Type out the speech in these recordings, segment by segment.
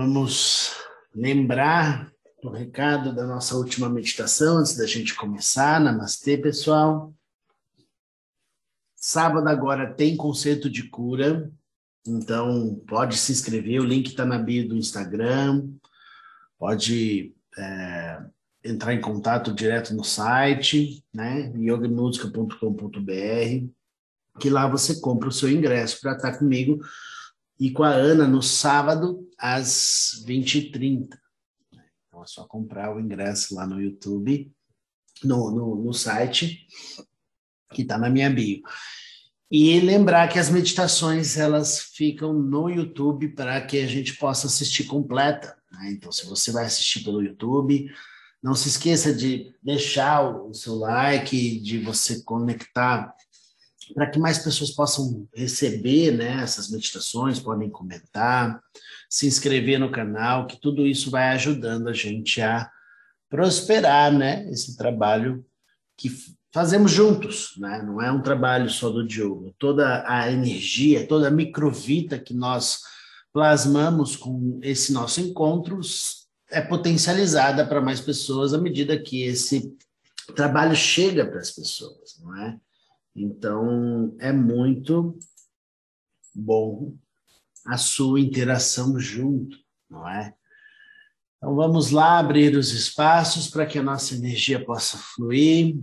Vamos lembrar do recado da nossa última meditação antes da gente começar. Namastê, pessoal. Sábado agora tem conceito de cura, então pode se inscrever. O link está na bio do Instagram. Pode é, entrar em contato direto no site, né? yogamusica.com.br, que lá você compra o seu ingresso para estar comigo e com a Ana no sábado às 20h30. Então é só comprar o ingresso lá no YouTube, no, no, no site, que está na minha bio. E lembrar que as meditações elas ficam no YouTube para que a gente possa assistir completa. Né? Então, se você vai assistir pelo YouTube, não se esqueça de deixar o seu like, de você conectar para que mais pessoas possam receber né, essas meditações, podem comentar, se inscrever no canal, que tudo isso vai ajudando a gente a prosperar, né? Esse trabalho que fazemos juntos, né? Não é um trabalho só do Diogo. Toda a energia, toda a microvita que nós plasmamos com esse nosso encontro é potencializada para mais pessoas à medida que esse trabalho chega para as pessoas, não é? Então, é muito bom a sua interação junto, não é? Então, vamos lá abrir os espaços para que a nossa energia possa fluir,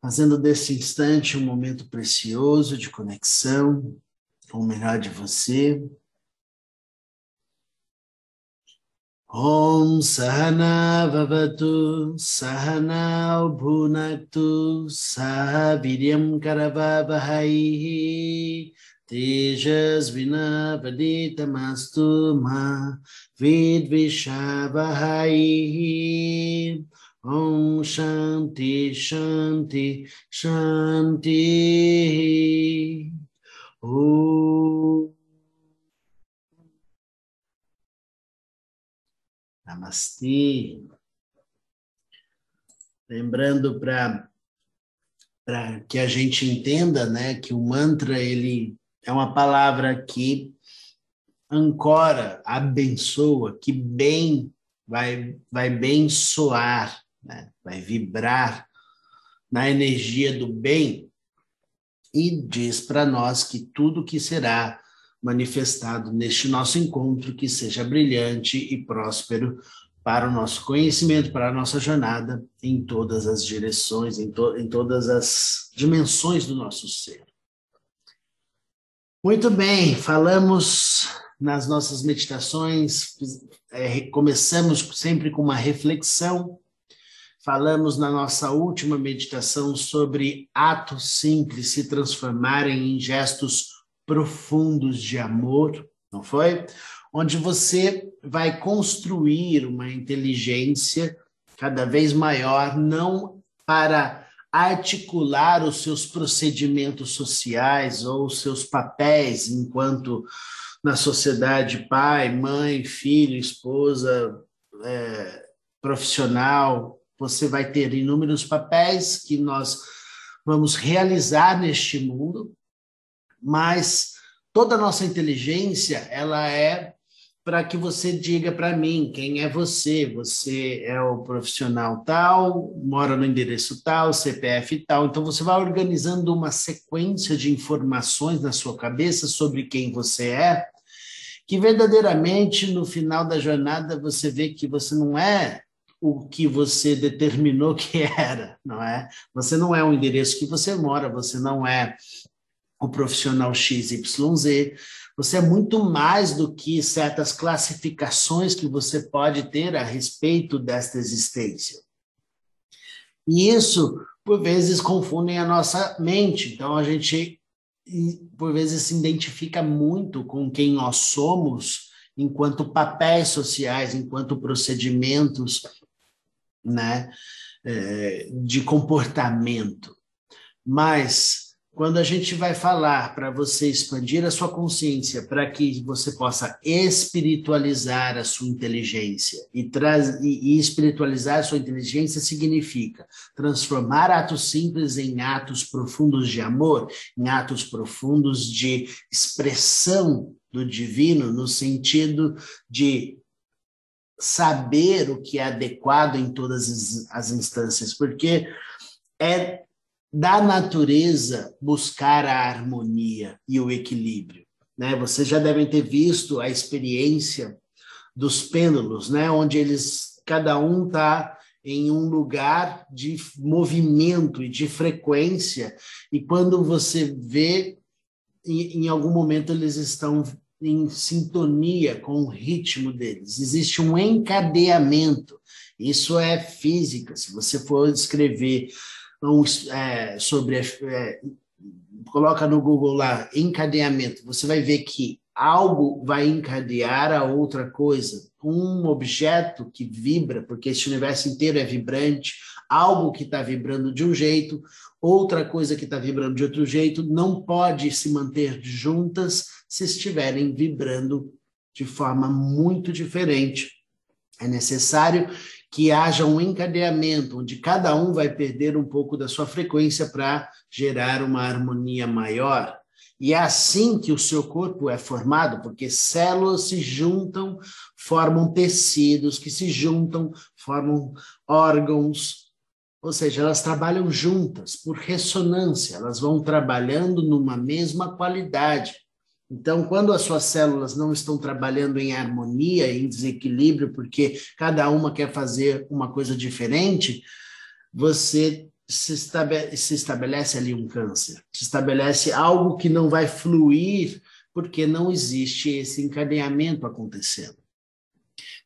fazendo desse instante um momento precioso de conexão com o melhor de você. ॐ सहना भवतु सहना भुनक्तु सह वीर्यं करवहैः तेजस्विनापदितमस्तु मा विद्विषावहैः ॐ शान्ति शान्ति शान्तिः ॐ Namastê. Lembrando para que a gente entenda, né, que o mantra ele é uma palavra que ancora, abençoa, que bem vai vai bem soar, né? vai vibrar na energia do bem e diz para nós que tudo que será manifestado neste nosso encontro, que seja brilhante e próspero para o nosso conhecimento, para a nossa jornada em todas as direções, em, to em todas as dimensões do nosso ser. Muito bem, falamos nas nossas meditações, é, começamos sempre com uma reflexão, falamos na nossa última meditação sobre atos simples se transformarem em gestos profundos de amor, não foi? Onde você vai construir uma inteligência cada vez maior, não para articular os seus procedimentos sociais ou os seus papéis enquanto na sociedade pai, mãe, filho, esposa, é, profissional. Você vai ter inúmeros papéis que nós vamos realizar neste mundo mas toda a nossa inteligência ela é para que você diga para mim quem é você. Você é o profissional tal, mora no endereço tal, CPF tal. Então você vai organizando uma sequência de informações na sua cabeça sobre quem você é, que verdadeiramente no final da jornada você vê que você não é o que você determinou que era, não é? Você não é o endereço que você mora, você não é o profissional XYZ. Você é muito mais do que certas classificações que você pode ter a respeito desta existência. E isso, por vezes, confundem a nossa mente. Então, a gente, por vezes, se identifica muito com quem nós somos enquanto papéis sociais, enquanto procedimentos né, eh, de comportamento. Mas quando a gente vai falar para você expandir a sua consciência para que você possa espiritualizar a sua inteligência e, traz, e, e espiritualizar a sua inteligência significa transformar atos simples em atos profundos de amor, em atos profundos de expressão do divino, no sentido de saber o que é adequado em todas as instâncias, porque é da natureza buscar a harmonia e o equilíbrio. Né? Vocês já devem ter visto a experiência dos pêndulos, né? onde eles, cada um está em um lugar de movimento e de frequência, e quando você vê, em, em algum momento eles estão em sintonia com o ritmo deles. Existe um encadeamento. Isso é física. Se você for escrever um, é, sobre. É, coloca no Google lá, encadeamento, você vai ver que algo vai encadear a outra coisa. Um objeto que vibra, porque esse universo inteiro é vibrante, algo que está vibrando de um jeito, outra coisa que está vibrando de outro jeito, não pode se manter juntas se estiverem vibrando de forma muito diferente. É necessário que haja um encadeamento, onde cada um vai perder um pouco da sua frequência para gerar uma harmonia maior. E é assim que o seu corpo é formado, porque células se juntam, formam tecidos, que se juntam, formam órgãos, ou seja, elas trabalham juntas por ressonância, elas vão trabalhando numa mesma qualidade. Então, quando as suas células não estão trabalhando em harmonia, em desequilíbrio, porque cada uma quer fazer uma coisa diferente, você se estabelece, se estabelece ali um câncer, se estabelece algo que não vai fluir, porque não existe esse encadeamento acontecendo.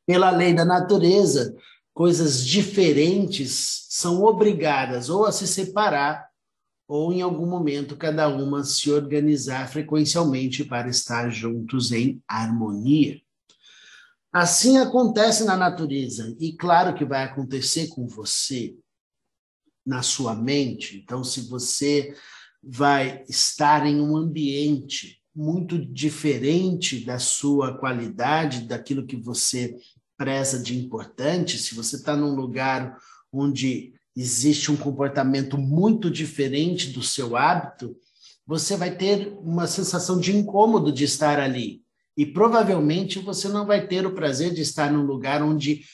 Pela lei da natureza, coisas diferentes são obrigadas ou a se separar ou em algum momento cada uma se organizar frequencialmente para estar juntos em harmonia. Assim acontece na natureza, e claro que vai acontecer com você, na sua mente. Então, se você vai estar em um ambiente muito diferente da sua qualidade, daquilo que você preza de importante, se você está num lugar onde existe um comportamento muito diferente do seu hábito, você vai ter uma sensação de incômodo de estar ali. E provavelmente você não vai ter o prazer de estar num lugar onde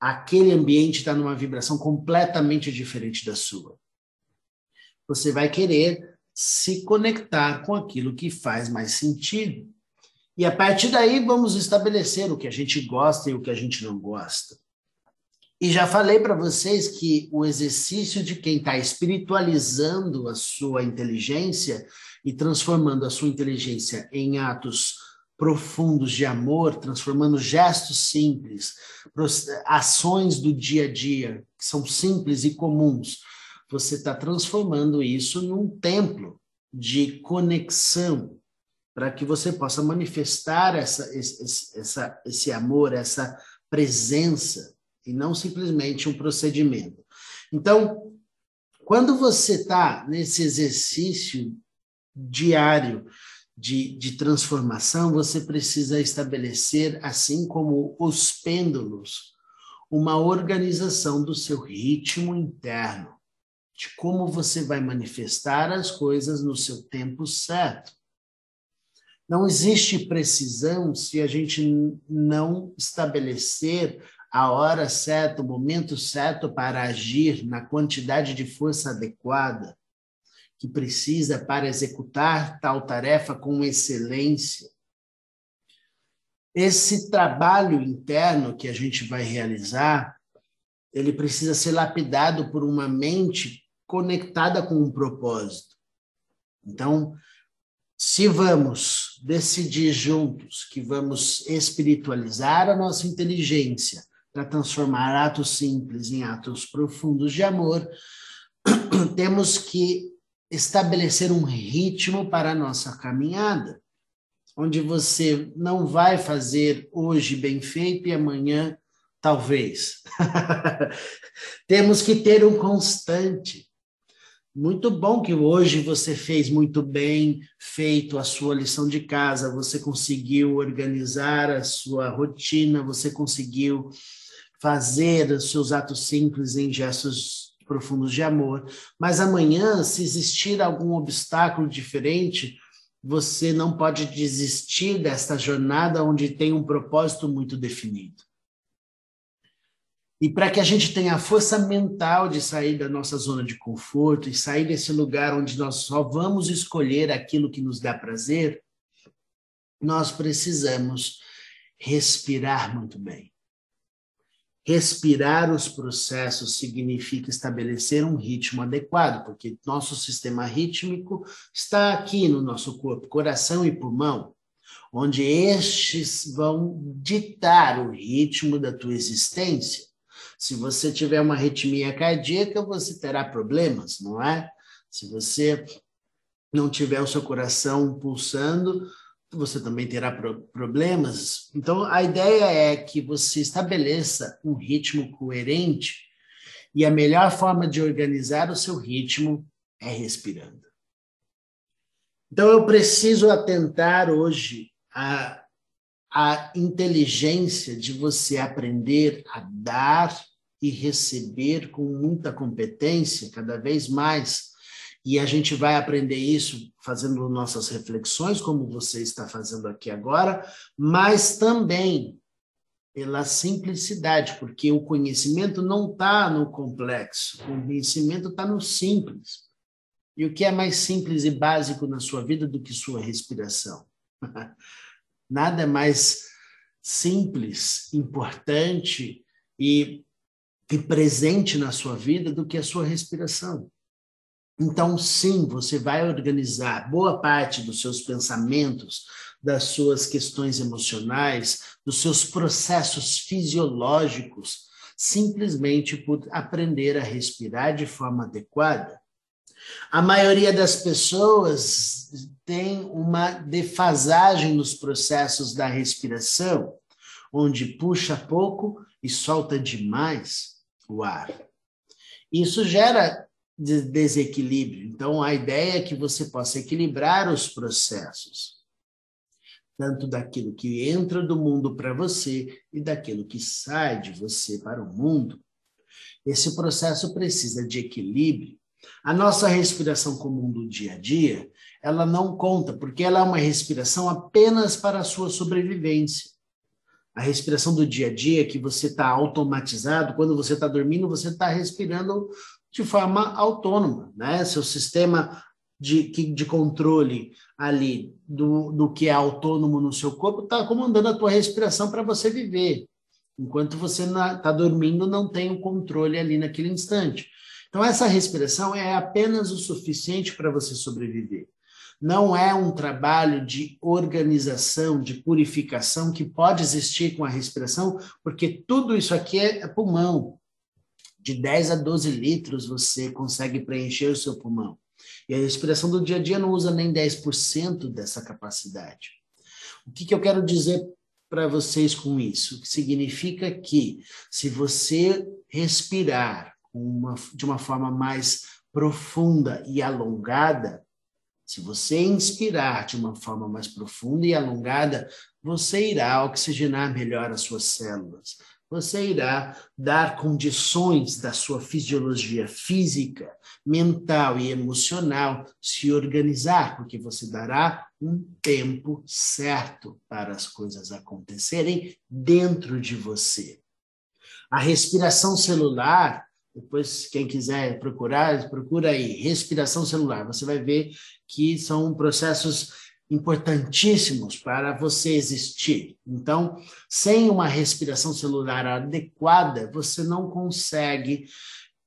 aquele ambiente está numa vibração completamente diferente da sua. Você vai querer se conectar com aquilo que faz mais sentido. E a partir daí vamos estabelecer o que a gente gosta e o que a gente não gosta. E já falei para vocês que o exercício de quem está espiritualizando a sua inteligência e transformando a sua inteligência em atos profundos de amor, transformando gestos simples, ações do dia a dia, que são simples e comuns, você está transformando isso num templo de conexão, para que você possa manifestar essa, esse, essa, esse amor, essa presença e não simplesmente um procedimento. Então, quando você está nesse exercício diário de, de transformação, você precisa estabelecer, assim como os pêndulos, uma organização do seu ritmo interno, de como você vai manifestar as coisas no seu tempo certo. Não existe precisão se a gente não estabelecer a hora certa, o momento certo para agir na quantidade de força adequada que precisa para executar tal tarefa com excelência. Esse trabalho interno que a gente vai realizar, ele precisa ser lapidado por uma mente conectada com um propósito. Então, se vamos decidir juntos que vamos espiritualizar a nossa inteligência, para transformar atos simples em atos profundos de amor, temos que estabelecer um ritmo para a nossa caminhada, onde você não vai fazer hoje bem feito e amanhã talvez. temos que ter um constante. Muito bom que hoje você fez muito bem feito a sua lição de casa, você conseguiu organizar a sua rotina, você conseguiu fazer os seus atos simples em gestos profundos de amor. Mas amanhã, se existir algum obstáculo diferente, você não pode desistir desta jornada onde tem um propósito muito definido. E para que a gente tenha a força mental de sair da nossa zona de conforto e sair desse lugar onde nós só vamos escolher aquilo que nos dá prazer, nós precisamos respirar muito bem. Respirar os processos significa estabelecer um ritmo adequado, porque nosso sistema rítmico está aqui no nosso corpo, coração e pulmão, onde estes vão ditar o ritmo da tua existência. Se você tiver uma arritmia cardíaca, você terá problemas, não é? Se você não tiver o seu coração pulsando, você também terá problemas. Então, a ideia é que você estabeleça um ritmo coerente e a melhor forma de organizar o seu ritmo é respirando. Então, eu preciso atentar hoje à, à inteligência de você aprender a dar e receber com muita competência, cada vez mais e a gente vai aprender isso fazendo nossas reflexões, como você está fazendo aqui agora, mas também pela simplicidade, porque o conhecimento não está no complexo, o conhecimento está no simples. E o que é mais simples e básico na sua vida do que sua respiração? Nada é mais simples, importante e, e presente na sua vida do que a sua respiração. Então, sim, você vai organizar boa parte dos seus pensamentos, das suas questões emocionais, dos seus processos fisiológicos, simplesmente por aprender a respirar de forma adequada. A maioria das pessoas tem uma defasagem nos processos da respiração, onde puxa pouco e solta demais o ar. Isso gera de desequilíbrio. Então, a ideia é que você possa equilibrar os processos, tanto daquilo que entra do mundo para você e daquilo que sai de você para o mundo. Esse processo precisa de equilíbrio. A nossa respiração comum do dia a dia, ela não conta, porque ela é uma respiração apenas para a sua sobrevivência. A respiração do dia a dia, que você está automatizado, quando você está dormindo, você está respirando de forma autônoma, né? Seu sistema de, de controle ali do, do que é autônomo no seu corpo está comandando a tua respiração para você viver. Enquanto você está dormindo, não tem o controle ali naquele instante. Então, essa respiração é apenas o suficiente para você sobreviver. Não é um trabalho de organização, de purificação que pode existir com a respiração, porque tudo isso aqui é pulmão de 10 a 12 litros você consegue preencher o seu pulmão. E a respiração do dia a dia não usa nem 10% dessa capacidade. O que, que eu quero dizer para vocês com isso? Que significa que se você respirar uma, de uma forma mais profunda e alongada, se você inspirar de uma forma mais profunda e alongada, você irá oxigenar melhor as suas células você irá dar condições da sua fisiologia física, mental e emocional se organizar, porque você dará um tempo certo para as coisas acontecerem dentro de você. A respiração celular, depois quem quiser procurar, procura aí, respiração celular, você vai ver que são processos importantíssimos para você existir. Então, sem uma respiração celular adequada, você não consegue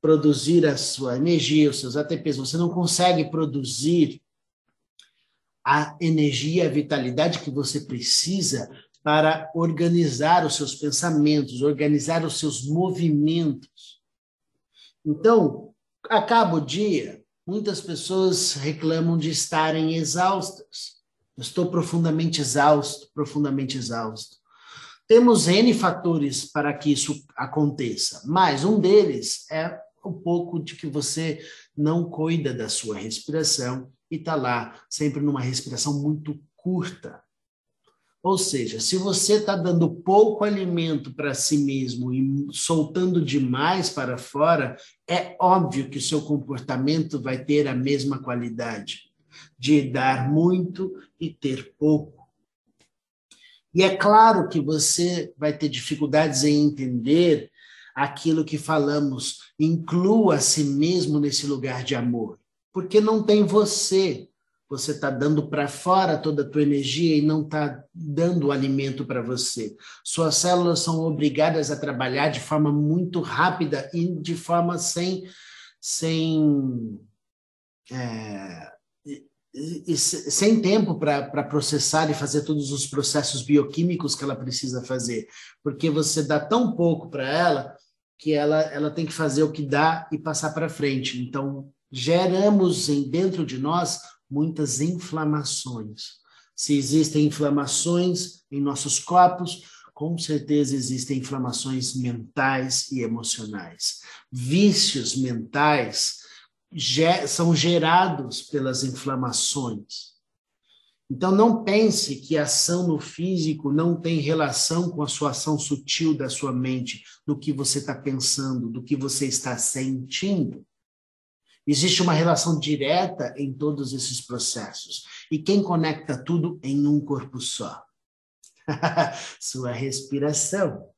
produzir a sua energia, os seus ATPs, você não consegue produzir a energia, a vitalidade que você precisa para organizar os seus pensamentos, organizar os seus movimentos. Então, acaba o dia, muitas pessoas reclamam de estarem exaustas. Estou profundamente exausto, profundamente exausto. Temos N fatores para que isso aconteça, mas um deles é o pouco de que você não cuida da sua respiração e está lá sempre numa respiração muito curta. Ou seja, se você está dando pouco alimento para si mesmo e soltando demais para fora, é óbvio que o seu comportamento vai ter a mesma qualidade. De dar muito e ter pouco. E é claro que você vai ter dificuldades em entender aquilo que falamos, inclua a si mesmo nesse lugar de amor, porque não tem você. Você está dando para fora toda a tua energia e não está dando alimento para você. Suas células são obrigadas a trabalhar de forma muito rápida e de forma sem, sem é, e, sem tempo para processar e fazer todos os processos bioquímicos que ela precisa fazer, porque você dá tão pouco para ela que ela, ela tem que fazer o que dá e passar para frente. Então, geramos em, dentro de nós muitas inflamações. Se existem inflamações em nossos corpos, com certeza existem inflamações mentais e emocionais. Vícios mentais são gerados pelas inflamações. Então, não pense que a ação no físico não tem relação com a sua ação sutil da sua mente, do que você está pensando, do que você está sentindo. Existe uma relação direta em todos esses processos. E quem conecta tudo em um corpo só? sua respiração.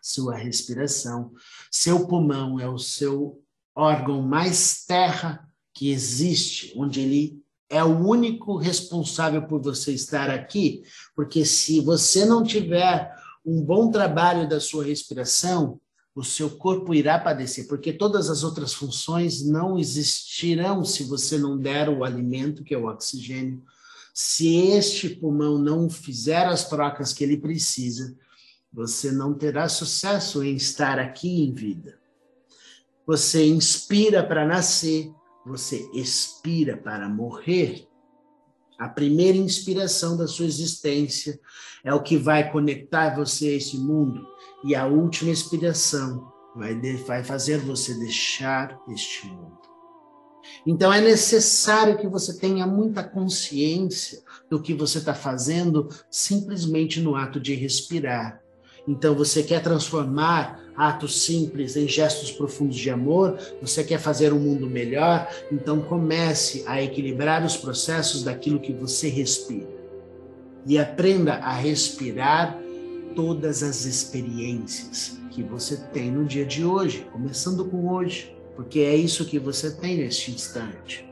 Sua respiração. Seu pulmão é o seu órgão mais terra que existe, onde ele é o único responsável por você estar aqui, porque se você não tiver um bom trabalho da sua respiração, o seu corpo irá padecer, porque todas as outras funções não existirão se você não der o alimento, que é o oxigênio. Se este pulmão não fizer as trocas que ele precisa, você não terá sucesso em estar aqui em vida. Você inspira para nascer, você expira para morrer. A primeira inspiração da sua existência é o que vai conectar você a esse mundo, e a última expiração vai, vai fazer você deixar este mundo. Então é necessário que você tenha muita consciência do que você está fazendo simplesmente no ato de respirar. Então você quer transformar atos simples em gestos profundos de amor, você quer fazer um mundo melhor, então comece a equilibrar os processos daquilo que você respira. E aprenda a respirar todas as experiências que você tem no dia de hoje, começando com hoje, porque é isso que você tem neste instante.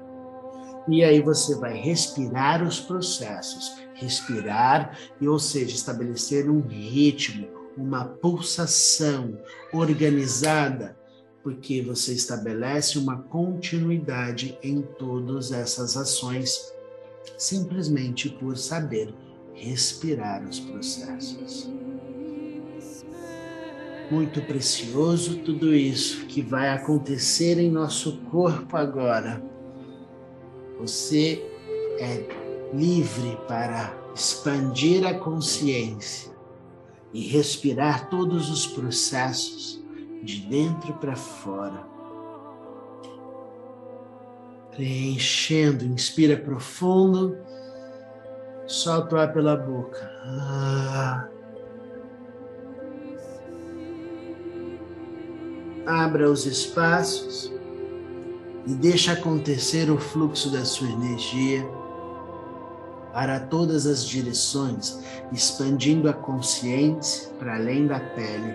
E aí você vai respirar os processos, respirar e, ou seja, estabelecer um ritmo, uma pulsação organizada, porque você estabelece uma continuidade em todas essas ações, simplesmente por saber respirar os processos. Muito precioso tudo isso que vai acontecer em nosso corpo agora. Você é livre para expandir a consciência e respirar todos os processos de dentro para fora. Preenchendo, inspira profundo, solta o ar pela boca. Ah. Abra os espaços e deixa acontecer o fluxo da sua energia para todas as direções, expandindo a consciência para além da pele,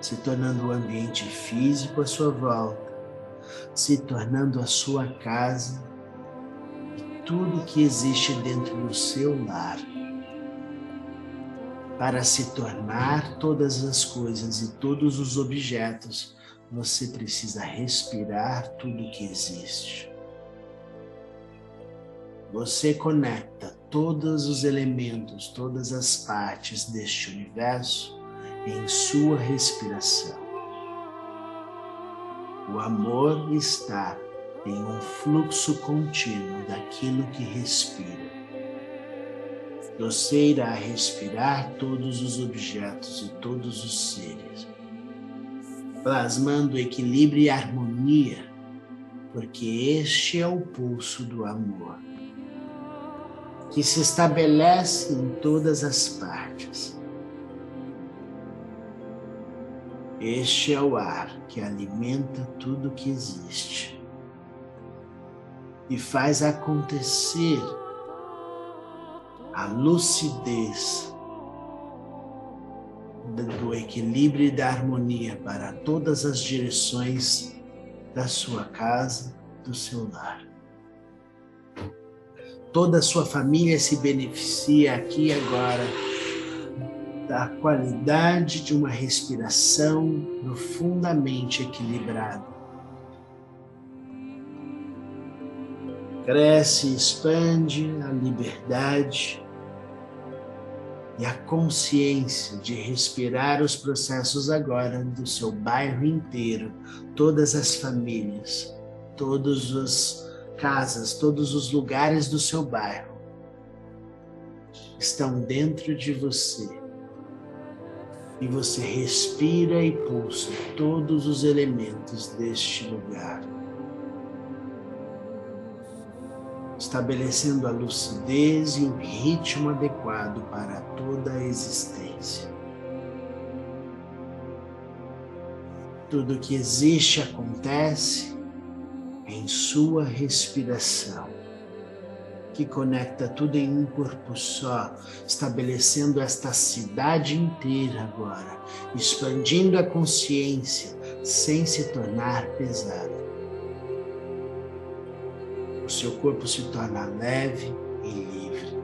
se tornando o ambiente físico à sua volta, se tornando a sua casa e tudo que existe dentro do seu lar. Para se tornar todas as coisas e todos os objetos, você precisa respirar tudo que existe. Você conecta todos os elementos, todas as partes deste universo em sua respiração. O amor está em um fluxo contínuo daquilo que respira. Você irá respirar todos os objetos e todos os seres, plasmando equilíbrio e harmonia, porque este é o pulso do amor que se estabelece em todas as partes. Este é o ar que alimenta tudo que existe. e faz acontecer a lucidez do equilíbrio e da harmonia para todas as direções da sua casa, do seu lar. Toda a sua família se beneficia aqui agora da qualidade de uma respiração profundamente equilibrada. Cresce e expande a liberdade e a consciência de respirar os processos agora do seu bairro inteiro, todas as famílias, todas as casas, todos os lugares do seu bairro estão dentro de você. E você respira e pulsa todos os elementos deste lugar. estabelecendo a lucidez e o ritmo adequado para toda a existência. Tudo que existe acontece em sua respiração, que conecta tudo em um corpo só, estabelecendo esta cidade inteira agora, expandindo a consciência sem se tornar pesada o seu corpo se torna leve e livre.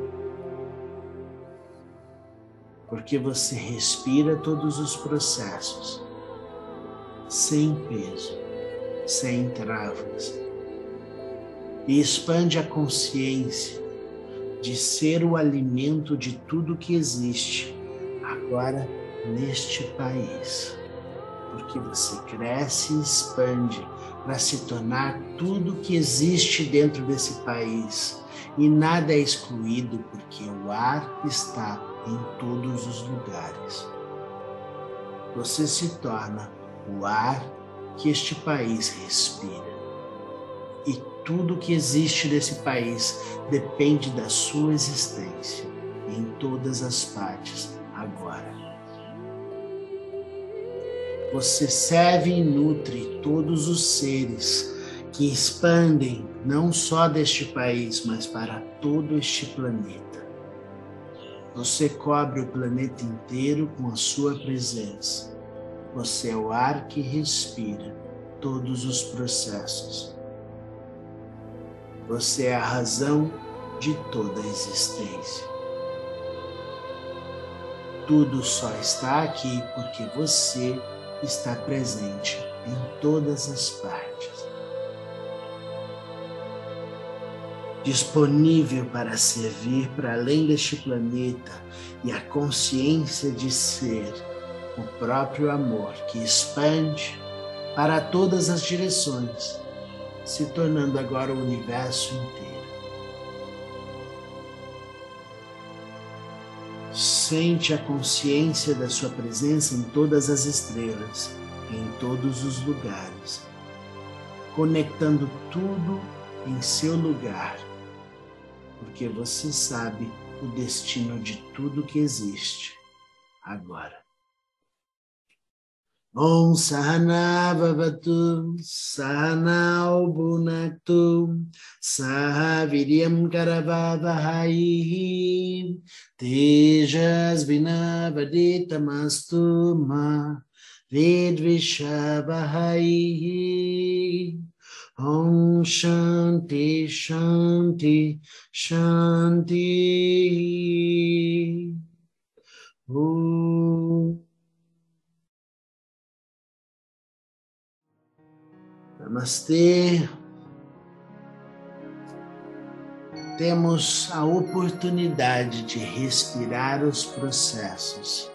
Porque você respira todos os processos sem peso, sem travas. E expande a consciência de ser o alimento de tudo que existe agora neste país. Porque você cresce e expande para se tornar tudo que existe dentro desse país. E nada é excluído porque o ar está em todos os lugares. Você se torna o ar que este país respira. E tudo que existe nesse país depende da sua existência em todas as partes agora. Você serve e nutre todos os seres que expandem não só deste país, mas para todo este planeta. Você cobre o planeta inteiro com a sua presença. Você é o ar que respira todos os processos. Você é a razão de toda a existência. Tudo só está aqui porque você está presente em todas as partes. Disponível para servir para além deste planeta e a consciência de ser o próprio amor que expande para todas as direções, se tornando agora o universo inteiro. Sente a consciência da sua presença em todas as estrelas, em todos os lugares, conectando tudo em seu lugar, porque você sabe o destino de tudo que existe agora. Om Sahana Bhavatu Sahanao Bhunaktu Saha Viryam Karavavahai Tejas Vinavaditamastu Ma Vidvishavahai Om Shanti Shanti Shanti. Om Namastê. Temos a oportunidade de respirar os processos,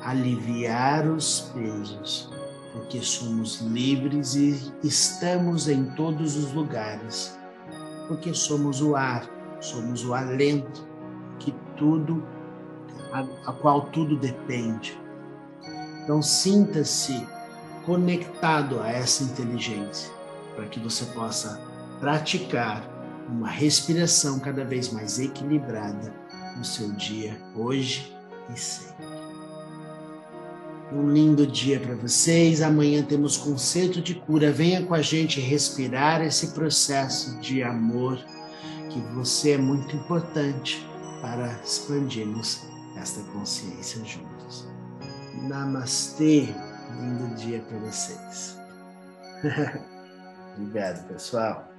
aliviar os pesos, porque somos livres e estamos em todos os lugares, porque somos o ar, somos o alento que tudo, a, a qual tudo depende. Então sinta-se conectado a essa inteligência, para que você possa praticar uma respiração cada vez mais equilibrada no seu dia, hoje e sempre. Um lindo dia para vocês. Amanhã temos conceito de cura. Venha com a gente respirar esse processo de amor, que você é muito importante para expandirmos esta consciência juntos. Namastê. Lindo dia para vocês. Obrigado, pessoal.